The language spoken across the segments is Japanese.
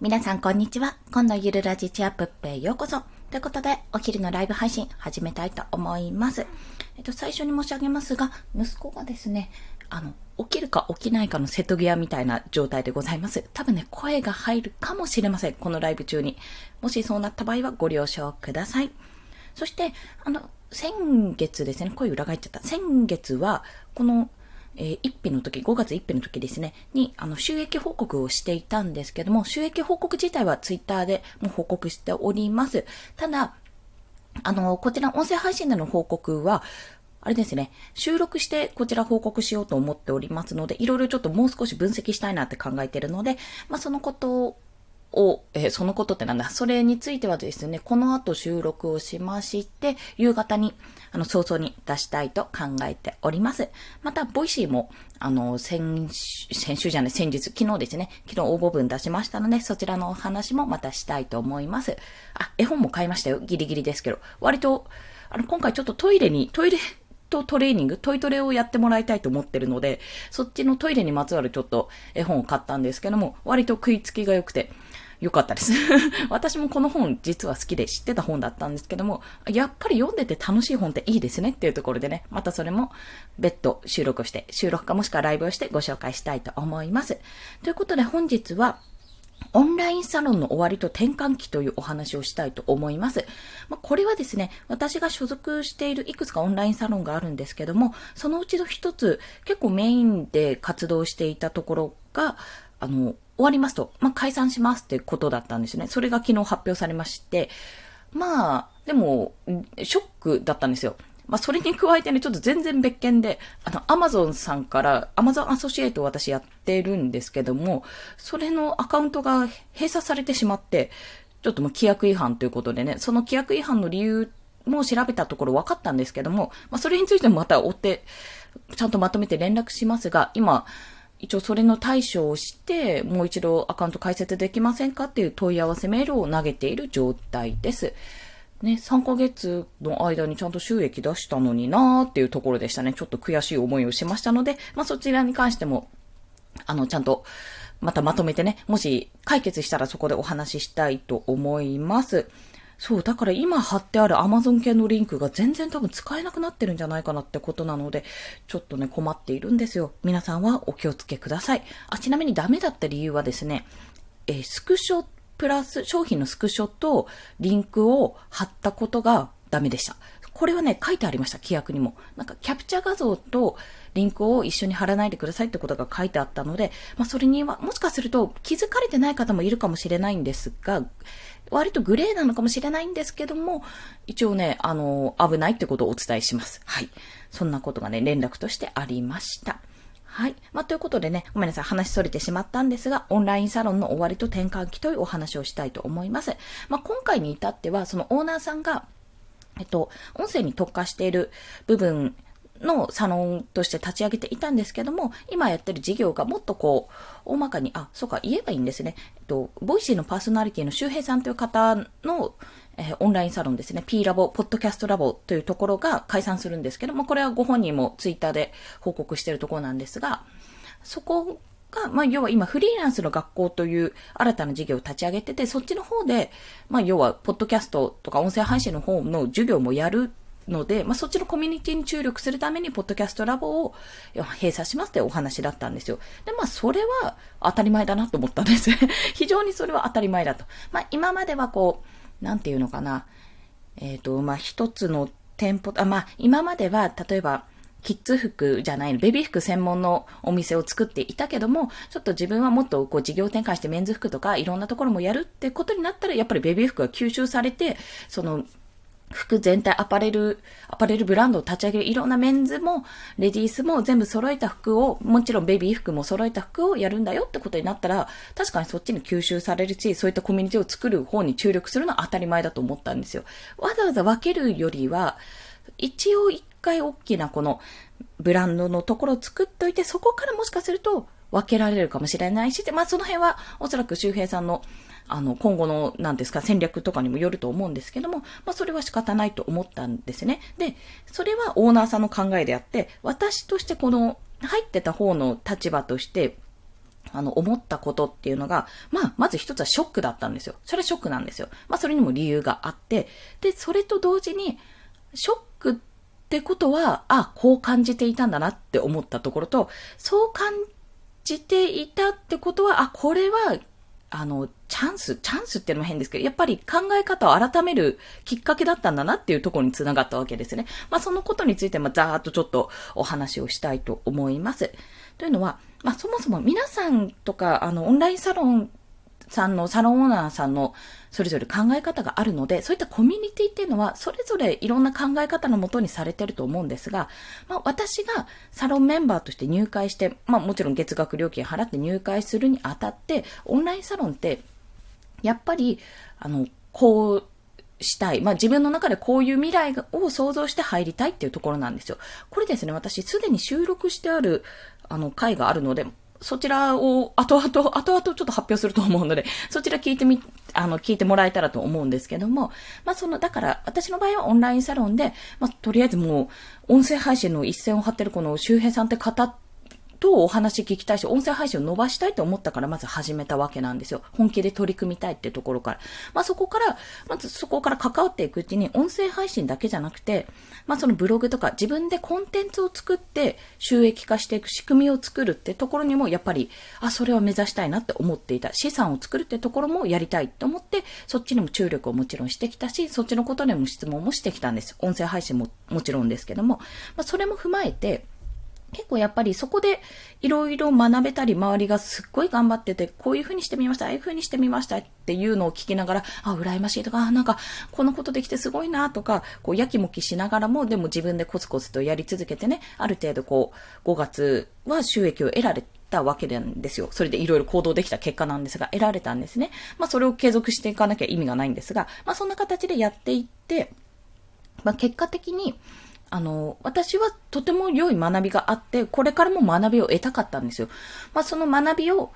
皆さんこんにちは。今度ゆるラジチアップへようこそ。ということで、お昼のライブ配信始めたいと思います。えっと、最初に申し上げますが、息子がですね、あの、起きるか起きないかの瀬戸際みたいな状態でございます。多分ね、声が入るかもしれません。このライブ中に。もしそうなった場合はご了承ください。そして、あの、先月ですね、声裏返っちゃった。先月は、この、えー、1日の時、5月1日の時ですね、に、あの、収益報告をしていたんですけども、収益報告自体はツイッターでも報告しております。ただ、あの、こちら音声配信での報告は、あれですね、収録してこちら報告しようと思っておりますので、いろいろちょっともう少し分析したいなって考えているので、まあ、そのことを、えー、そのことってなんだ？それについてはですね、この後収録をしまして、夕方に、あの、早々に出したいと考えております。また、 Voicy も、あの、先週、先週じゃない、先日、昨日ですね、昨日応募文出しましたので、そちらのお話もまたしたいと思います。あ、絵本も買いましたよ。ギリギリですけど。割と、あの、今回ちょっとトイレに、トイレ、とトレーニング、トイトレをやってもらいたいと思ってるので、そっちのトイレにまつわるちょっと絵本を買ったんですけども、割と食いつきが良くて、良かったです 私もこの本実は好きで知ってた本だったんですけども、やっぱり読んでて楽しい本っていいですねっていうところでね、またそれも別途収録して、収録かもしくはライブをしてご紹介したいと思います。ということで本日は、オンラインサロンの終わりと転換期というお話をしたいと思います。まあ、これはですね、私が所属しているいくつかオンラインサロンがあるんですけども、そのうちの一つ、結構メインで活動していたところが、あの、終わりますと、まあ、解散しますってことだったんですね。それが昨日発表されまして、まあ、でも、ショックだったんですよ。まあ、それに加えてね、ちょっと全然別件で、あの、アマゾンさんから、アマゾンアソシエイトを私やってるんですけども、それのアカウントが閉鎖されてしまって、ちょっともう規約違反ということでね、その規約違反の理由も調べたところ分かったんですけども、まあ、それについてもまた追って、ちゃんとまとめて連絡しますが、今、一応それの対処をして、もう一度アカウント開設できませんかっていう問い合わせメールを投げている状態です。ね、3ヶ月の間にちゃんと収益出したのになーっていうところでしたね。ちょっと悔しい思いをしましたので、まあそちらに関しても、あの、ちゃんと、またまとめてね、もし解決したらそこでお話ししたいと思います。そう、だから今貼ってある Amazon 系のリンクが全然多分使えなくなってるんじゃないかなってことなので、ちょっとね、困っているんですよ。皆さんはお気をつけください。あ、ちなみにダメだった理由はですね、えー、スクショプラス、商品のスクショとリンクを貼ったことがダメでした。これはね、書いてありました、規約にも。なんか、キャプチャ画像とリンクを一緒に貼らないでくださいってことが書いてあったので、まあ、それには、もしかすると気づかれてない方もいるかもしれないんですが、割とグレーなのかもしれないんですけども、一応ね、あの、危ないってことをお伝えします。はい。そんなことがね、連絡としてありました。はい。まあ、ということでね、ごめんなさい、話それてしまったんですが、オンラインサロンの終わりと転換期というお話をしたいと思います。まあ、今回に至っては、そのオーナーさんが、えっと、音声に特化している部分のサロンとして立ち上げていたんですけども、今やってる事業がもっとこう、大まかに、あ、そうか、言えばいいんですね。えっと、 Voicy のパーソナリティの周平さんという方の、えー、オンラインサロンですね、P ラボ、ポッドキャストラボというところが解散するんですけども、これはご本人もツイッターで報告しているところなんですが、そこが、まあ、要は今、フリーランスの学校という新たな事業を立ち上げてて、そっちの方で、まあ、要は、ポッドキャストとか音声配信の方の授業もやるので、まあ、そっちのコミュニティに注力するために、ポッドキャストラボを閉鎖しますってお話だったんですよ。で、まあ、それは当たり前だなと思ったんです。非常にそれは当たり前だと。まあ、今まではこう、なんていうのかな。えっ、ー、と、まあ、一つの店舗、あ、まあ、今までは、例えば、キッズ服じゃないの、ベビー服専門のお店を作っていたけども、ちょっと自分はもっとこう事業展開してメンズ服とかいろんなところもやるってことになったら、やっぱりベビー服が吸収されて、その服全体、アパレル、アパレルブランドを立ち上げるいろんなメンズも、レディースも全部揃えた服を、もちろんベビー服も揃えた服をやるんだよってことになったら、確かにそっちに吸収されるし、そういったコミュニティを作る方に注力するのは当たり前だと思ったんですよ。わざわざ分けるよりは、一応一回大きなこのブランドのところを作っといて、そこからもしかすると分けられるかもしれないし、まあその辺はおそらく周平さんのあの、今後の、なんですか、戦略とかにもよると思うんですけども、まあ、それは仕方ないと思ったんですね。で、それはオーナーさんの考えであって、私としてこの、入ってた方の立場として、あの、思ったことっていうのが、まあ、まず一つはショックだったんですよ。それはショックなんですよ。まあ、それにも理由があって、で、それと同時に、ショックってことは、あ、こう感じていたんだなって思ったところと、そう感じていたってことは、あ、これはあの、チャンス、チャンスってのも変ですけど、やっぱり考え方を改めるきっかけだったんだなっていうところにつながったわけですね。まあそのことについて、まざーっとちょっとお話をしたいと思います。というのは、まあそもそも皆さんとか、あの、オンラインサロンさんの、サロンオーナーさんのそれぞれ考え方があるので、そういったコミュニティっていうのは、それぞれいろんな考え方のもとにされてると思うんですが、まあ私がサロンメンバーとして入会して、まあもちろん月額料金払って入会するにあたって、オンラインサロンって、やっぱり、あの、こう、したい。まあ自分の中でこういう未来を想像して入りたいっていうところなんですよ。これですね、私すでに収録してある、あの、回があるので、そちらを後々、後々ちょっと発表すると思うので、そちら聞いてみ、あの、聞いてもらえたらと思うんですけども、まあその、だから私の場合はオンラインサロンで、まあとりあえずもう、音声配信の一線を張ってるこの周平さんって方とお話聞きたいし、音声配信を伸ばしたいと思ったからまず始めたわけなんですよ。本気で取り組みたいっていうところから。まあそこから、まずそこから関わっていくうちに音声配信だけじゃなくて、まあそのブログとか自分でコンテンツを作って収益化していく仕組みを作るってところにもやっぱり、あ、それを目指したいなって思っていた。資産を作るってところもやりたいと思って、そっちにも注力をもちろんしてきたし、そっちのことでも質問もしてきたんです。音声配信ももちろんですけども、まあそれも踏まえて、結構やっぱりそこでいろいろ学べたり、周りがすっごい頑張ってて、こういう風にしてみました、ああいう風にしてみましたっていうのを聞きながら、あ、羨ましいとか、あ、なんか、このことできてすごいなとか、こう、やきもきしながらも、でも自分でコツコツとやり続けてね、ある程度こう、5月は収益を得られたわけなんですよ。それでいろいろ行動できた結果なんですが、得られたんですね。まあ、それを継続していかなきゃ意味がないんですが、まあ、そんな形でやっていって、まあ、結果的に、あの、私はとても良い学びがあって、これからも学びを得たかったんですよ。まあ、その学びを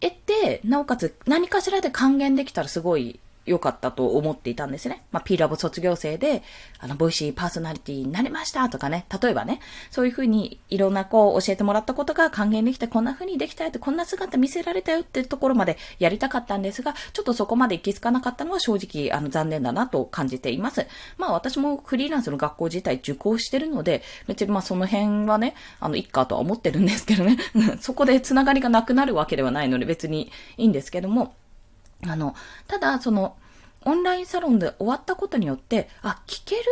得て、なおかつ何かしらで還元できたらすごい良かったと思っていたんですね。まあ、P ラボ卒業生で、あの、ボイシーパーソナリティになれましたとかね、例えばね、そういうふうにいろんなこう教えてもらったことが還元できて、こんなふうにできたよって、こんな姿見せられたよってところまでやりたかったんですが、ちょっとそこまで行き着かなかったのは正直、あの、残念だなと感じています。まあ、私もフリーランスの学校自体受講してるので、別にまあ、その辺はね、あの、いっかとは思ってるんですけどね、そこで繋がりがなくなるわけではないので別にいいんですけども、あの、ただ、その、オンラインサロンで終わったことによって、あ、聞ける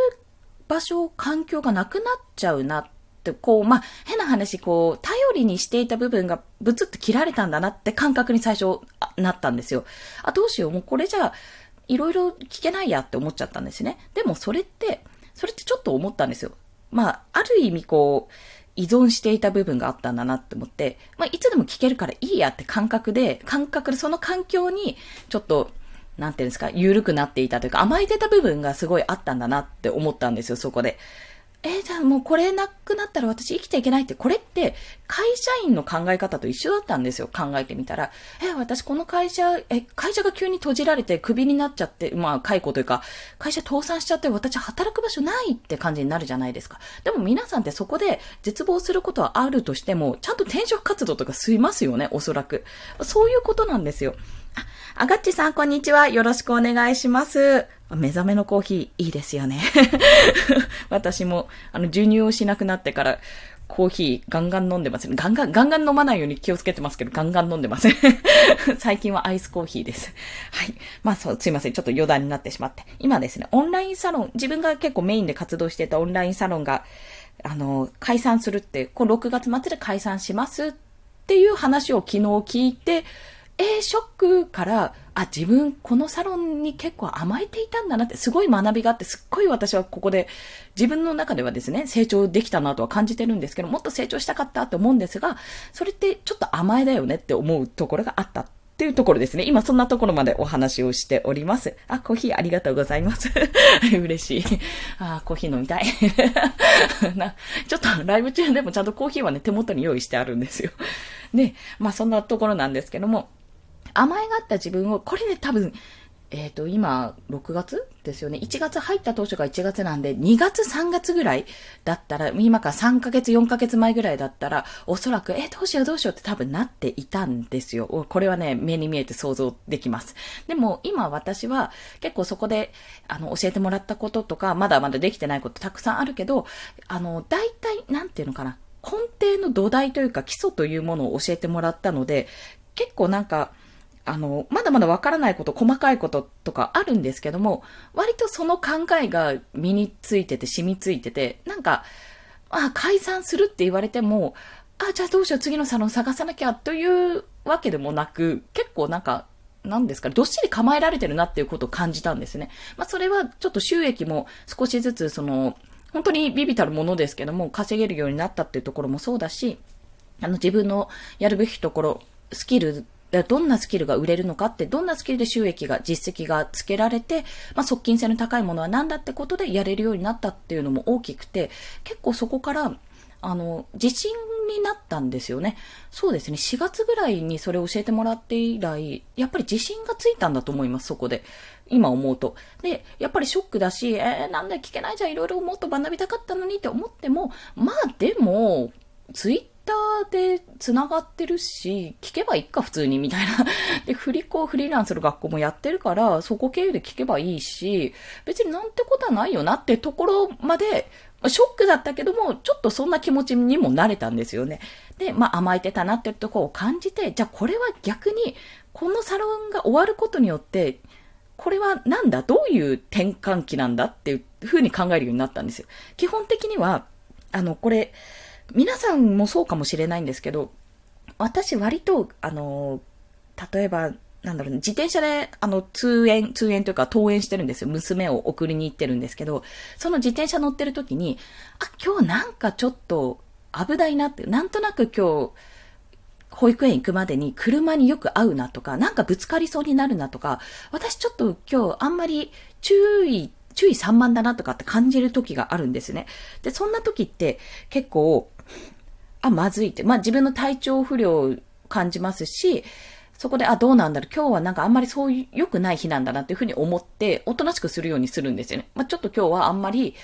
場所、環境がなくなっちゃうなって、こう、まあ、変な話、こう、頼りにしていた部分がブツッと切られたんだなって感覚に最初なったんですよ。あ、どうしよう、もうこれじゃあ、いろいろ聞けないやって思っちゃったんですね。でもそれって、それってちょっと思ったんですよ。まあ、ある意味こう、依存していた部分があったんだなって思って、まあ、いつでも聞けるからいいやって感覚で、感覚でその環境にちょっとなんていうんですか、緩くなっていたというか、甘えてた部分がすごいあったんだなって思ったんですよ、そこで。えー、じゃあもうこれなくなったら私生きていけないって、これって会社員の考え方と一緒だったんですよ、考えてみたら。えー、私この会社、え、会社が急に閉じられてクビになっちゃって、まあ解雇というか、会社倒産しちゃって私働く場所ないって感じになるじゃないですか。でも皆さんってそこで絶望することはあるとしても、ちゃんと転職活動とかしますよね、おそらく。そういうことなんですよ。あ、あがっちさん、こんにちは。よろしくお願いします。目覚めのコーヒー、いいですよね。私も、あの、授乳をしなくなってから、コーヒーガンガン飲んでますね。ガンガン、ガンガン飲まないように気をつけてますけど、ガンガン飲んでます。最近はアイスコーヒーです。はい。まあそう、すいません。ちょっと余談になってしまって。今ですね、オンラインサロン、自分が結構メインで活動してたオンラインサロンが、あの、解散するって、この6月末で解散しますっていう話を昨日聞いて、えー、ショックから、あ、自分このサロンに結構甘えていたんだなって、すごい学びがあって、すっごい私はここで自分の中ではですね、成長できたなとは感じてるんですけど、もっと成長したかったと思うんですが、それってちょっと甘えだよねって思うところがあったっていうところですね。今そんなところまでお話をしております。あ、コーヒーありがとうございます。嬉しい。あ、コーヒー飲みたい な。ちょっとライブ中でもちゃんとコーヒーはね、手元に用意してあるんですよ。で、まあそんなところなんですけども、甘えがあった自分を、これね、多分、えっ、ー、と、今、6月ですよね。1月入った当初が1月なんで、2月3月ぐらいだったら、今から3ヶ月、4ヶ月前ぐらいだったら、おそらく、えー、どうしようどうしようって多分なっていたんですよ。これはね、目に見えて想像できます。でも、今私は結構そこで、あの、教えてもらったこととか、まだまだできてないことたくさんあるけど、あの、大体、なんていうのかな。根底の土台というか基礎というものを教えてもらったので、結構なんか、あの、まだまだわからないこと、細かいこととかあるんですけども、割とその考えが身についてて、染みついてて、なんか、あ、解散するって言われても、あ、じゃあどうしよう、次のサロン探さなきゃというわけでもなく、結構なんか、なんですかどっしり構えられてるなっていうことを感じたんですね。まあ、それはちょっと収益も少しずつ、その、本当にビビたるものですけども、稼げるようになったっていうところもそうだし、あの、自分のやるべきところ、スキルどんなスキルが売れるのかって、どんなスキルで収益が、実績がつけられて、まあ、側近性の高いものは何だってことでやれるようになったっていうのも大きくて、結構そこから、あの、自信になったんですよね。そうですね。4月ぐらいにそれを教えてもらって以来、やっぱり自信がついたんだと思います、そこで。今思うと。で、やっぱりショックだし、えー、なんで聞けないじゃん、いろいろもっと学びたかったのにって思っても、まあでも、ツイッターで繋がってるし、聞けばいいか、普通に、みたいな。で、振り子を、フリーランスの学校もやってるから、そこ経由で聞けばいいし、別になんてことはないよなってところまで、ショックだったけども、ちょっとそんな気持ちにも慣れたんですよね。で、まあ甘えてたなっていうところを感じて、じゃあこれは逆に、このサロンが終わることによって、これはなんだ？どういう転換期なんだ？っていうふうに考えるようになったんですよ。基本的には、あの、これ、皆さんもそうかもしれないんですけど、私割と、あの、例えば、なんだろうね、自転車で、あの、通園、通園というか登園してるんですよ。娘を送りに行ってるんですけど、その自転車乗ってる時に、あ、今日なんかちょっと危ないなって、なんとなく今日、保育園行くまでに車によく会うなとか、なんかぶつかりそうになるなとか、私ちょっと今日あんまり注意注意散漫だなとかって感じる時があるんですね。で、そんな時って結構、あ、まずいって。まあ自分の体調不良を感じますし、そこで、あ、どうなんだろう。今日はなんかあんまりそういう良くない日なんだなっていうふうに思って、おとなしくするようにするんですよね。まあちょっと今日はあんまり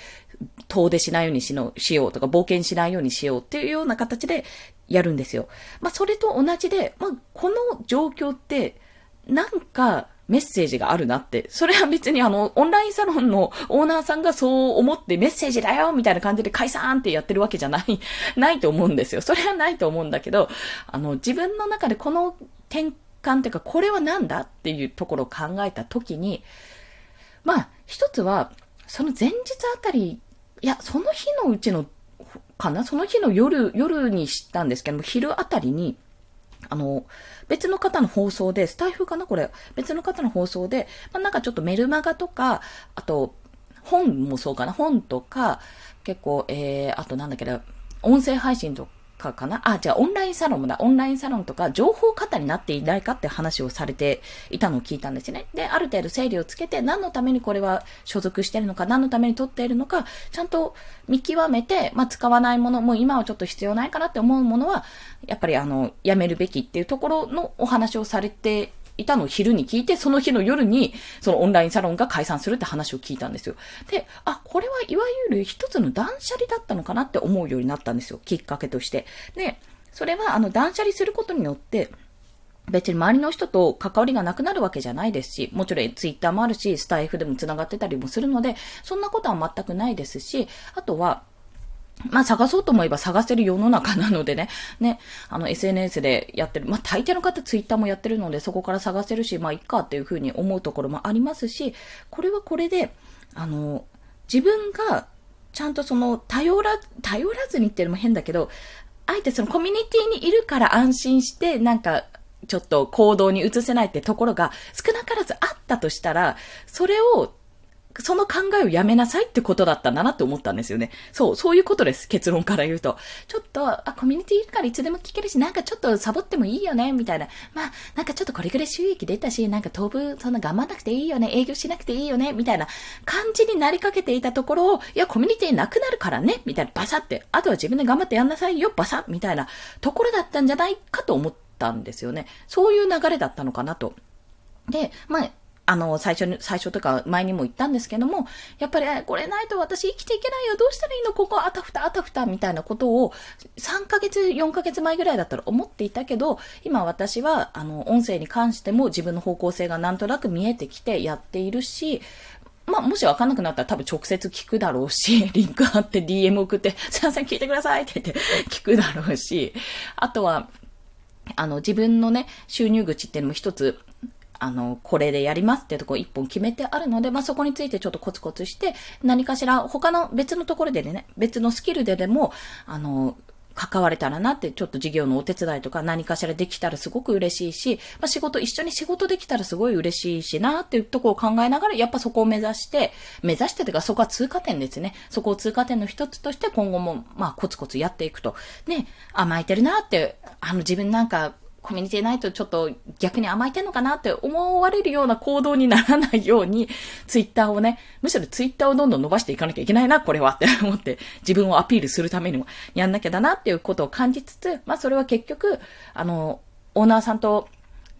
遠出しないようにしのしようとか、冒険しないようにしようっていうような形でやるんですよ。まあそれと同じで、まあこの状況って、なんか、メッセージがあるなって。それは別にあの、オンラインサロンのオーナーさんがそう思ってメッセージだよみたいな感じで解散ってやってるわけじゃない、ないと思うんですよ。それはないと思うんだけど、あの、自分の中でこの転換っていうか、これは何だっていうところを考えたときに、まあ、一つは、その前日あたり、いや、その日のうちの、かな？その日の夜、夜に知ったんですけども、昼あたりに、あの、別の方の放送で、スタイフかなこれ。別の方の放送で、まあ、なんかちょっとメルマガとか、あと、本もそうかな本とか、結構、えー、あとなんだけど、音声配信とかかな？あ、じゃあオンラインサロンもだ。オンラインサロンとか情報型になっていないかって話をされていたのを聞いたんですね。で、ある程度整理をつけて何のためにこれは所属しているのか、何のために取っているのか、ちゃんと見極めて、まあ、使わないもの、もう今はちょっと必要ないかなって思うものは、やっぱりあの、やめるべきっていうところのお話をされていたのを昼に聞いて、その日の夜に、そのオンラインサロンが解散するって話を聞いたんですよ。で、あ、これはいわゆる一つの断捨離だったのかなって思うようになったんですよ。きっかけとして。で、それはあの断捨離することによって、別に周りの人と関わりがなくなるわけじゃないですし、もちろんツイッターもあるし、スタイフでも繋がってたりもするので、そんなことは全くないですし、あとは、まあ探そうと思えば探せる世の中なのでね、ね、あの SNS でやってる、まあ大抵の方ツイッターもやってるのでそこから探せるし、まあいっかっていうふうに思うところもありますし、これはこれで、あの、自分がちゃんとその頼ら、頼らずにっていうのも変だけど、あえてそのコミュニティにいるから安心して、なんか、ちょっと行動に移せないってところが少なからずあったとしたら、それをその考えをやめなさいってことだったんだなって思ったんですよね。そう、そういうことです。結論から言うと。ちょっと、あ、コミュニティいるからいつでも聞けるし、なんかちょっとサボってもいいよね、みたいな。まあ、なんかちょっとこれぐらい収益出たし、なんか飛ぶ、そんな頑張んなくていいよね、営業しなくていいよね、みたいな感じになりかけていたところを、いや、コミュニティなくなるからね、みたいな、バサって。あとは自分で頑張ってやんなさいよ、バサみたいなところだったんじゃないかと思ったんですよね。そういう流れだったのかなと。で、まあ、あの、最初に、最初とか前にも言ったんですけども、やっぱり、これないと私生きていけないよ、どうしたらいいの？ここあたふたあたふたみたいなことを、3ヶ月、4ヶ月前ぐらいだったら思っていたけど、今私は、あの、音声に関しても自分の方向性がなんとなく見えてきてやっているし、まあ、もしわかんなくなったら多分直接聞くだろうし、リンク貼って DM 送って、すいません、聞いてくださいって言って聞くだろうし、あとは、あの、自分のね、収入口っていうのも一つ、あの、これでやりますっていうところ一本決めてあるので、まあ、そこについてちょっとコツコツして、何かしら他の別のところでね、別のスキルででも、あの、関われたらなって、ちょっと事業のお手伝いとか何かしらできたらすごく嬉しいし、まあ、仕事、一緒に仕事できたらすごい嬉しいしなっていうとこを考えながら、やっぱそこを目指して、目指してというかそこは通過点ですね。そこを通過点の一つとして今後も、まあ、コツコツやっていくと。ね、甘えてるなって、あの自分なんか、コミュニティないとちょっと逆に甘えてんのかなって思われるような行動にならないように、ツイッターをね、むしろツイッターをどんどん伸ばしていかなきゃいけないな、これは。って思って、自分をアピールするためにもやんなきゃだなっていうことを感じつつ、まあそれは結局、あの、オーナーさんと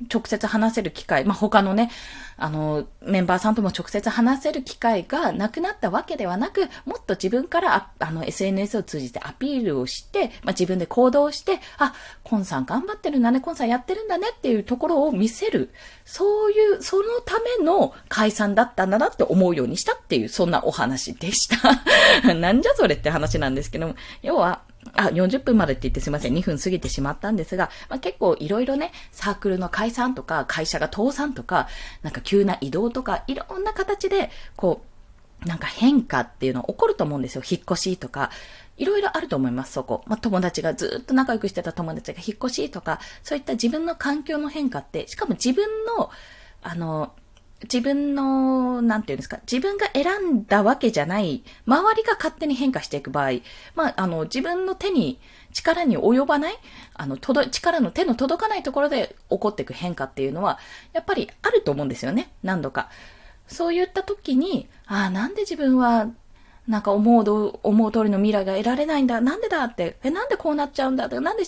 直接話せる機会、まあ、他のね、あの、メンバーさんとも直接話せる機会がなくなったわけではなく、もっと自分からああの、SNS を通じてアピールをして、まあ、自分で行動して、あ、コンさん頑張ってるんだね、コンさんやってるんだねっていうところを見せる。そういう、そのための解散だったんだなって思うようにしたっていう、そんなお話でした。なんじゃそれって話なんですけども、要は、あ、40分までって言ってすいません。2分過ぎてしまったんですが、まあ、結構いろいろね、サークルの解散とか、会社が倒産とか、なんか急な移動とか、いろんな形で、こう、なんか変化っていうの起こると思うんですよ。引っ越しとか。いろいろあると思います、そこ。まあ、友達がずっと仲良くしてた友達が引っ越しとか、そういった自分の環境の変化って、しかも自分の、あの、自分の、なんていうんですか、自分が選んだわけじゃない、周りが勝手に変化していく場合、まあ、あの、自分の手に、力に及ばない、あの、届、力の手の届かないところで起こっていく変化っていうのは、やっぱりあると思うんですよね、何度か。そういった時に、ああ、なんで自分はなんか思うど、思う通りの未来が得られないんだ。なんでだって。え、なんでこうなっちゃうんだとか、なんで、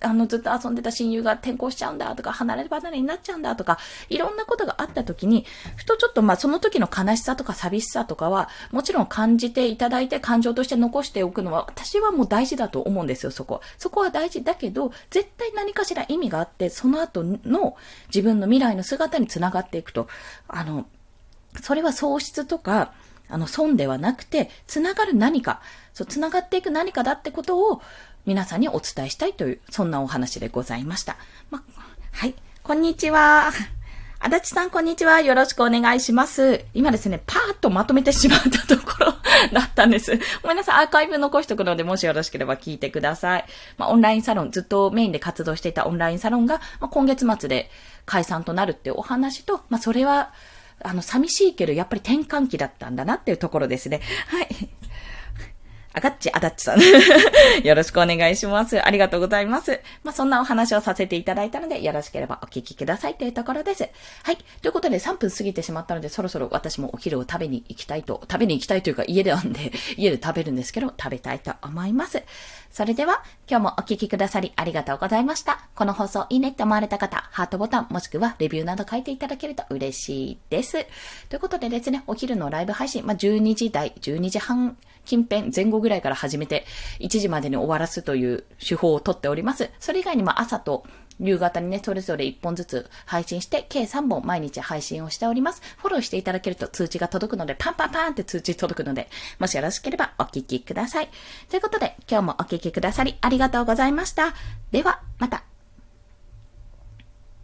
あの、ずっと遊んでた親友が転校しちゃうんだとか、離れ離れになっちゃうんだとか、いろんなことがあった時に、ふとちょっとまあその時の悲しさとか寂しさとかは、もちろん感じていただいて感情として残しておくのは、私はもう大事だと思うんですよ、そこ。そこは大事だけど、絶対何かしら意味があって、その後の自分の未来の姿につながっていくと。あの、それは喪失とか、あの、損ではなくて、つながる何か、そう、つながっていく何かだってことを皆さんにお伝えしたいという、そんなお話でございました。ま、はい。こんにちは。足立さん、こんにちは。よろしくお願いします。今ですね、パーッとまとめてしまったところだったんです。ごめんなさい。アーカイブ残しとくので、もしよろしければ聞いてください。まあ、オンラインサロン、ずっとメインで活動していたオンラインサロンが、まあ、今月末で解散となるっていうお話と、まあ、それは、あの、寂しいけど、やっぱり転換期だったんだなっていうところですね。はい。あがっち、あだっちさん。よろしくお願いします。ありがとうございます。まあ、そんなお話をさせていただいたので、よろしければお聞きくださいというところです。はい。ということで、3分過ぎてしまったので、そろそろ私もお昼を食べに行きたいと、食べに行きたいというか、家でなんで、家で食べるんですけど、食べたいと思います。それでは、今日もお聞きくださりありがとうございました。この放送いいねって思われた方、ハートボタンもしくはレビューなど書いていただけると嬉しいです。ということでですね、お昼のライブ配信、まあ、12時台、12時半近辺前後ぐらいから始めて、1時までに終わらすという手法をとっております。それ以外にも朝と夕方にね、それぞれ1本ずつ配信して、計3本毎日配信をしております。フォローしていただけると通知が届くので、パンパンパンって通知届くので、もしよろしければお聞きください。ということで、今日もお聞きくださりありがとうございました。では、また。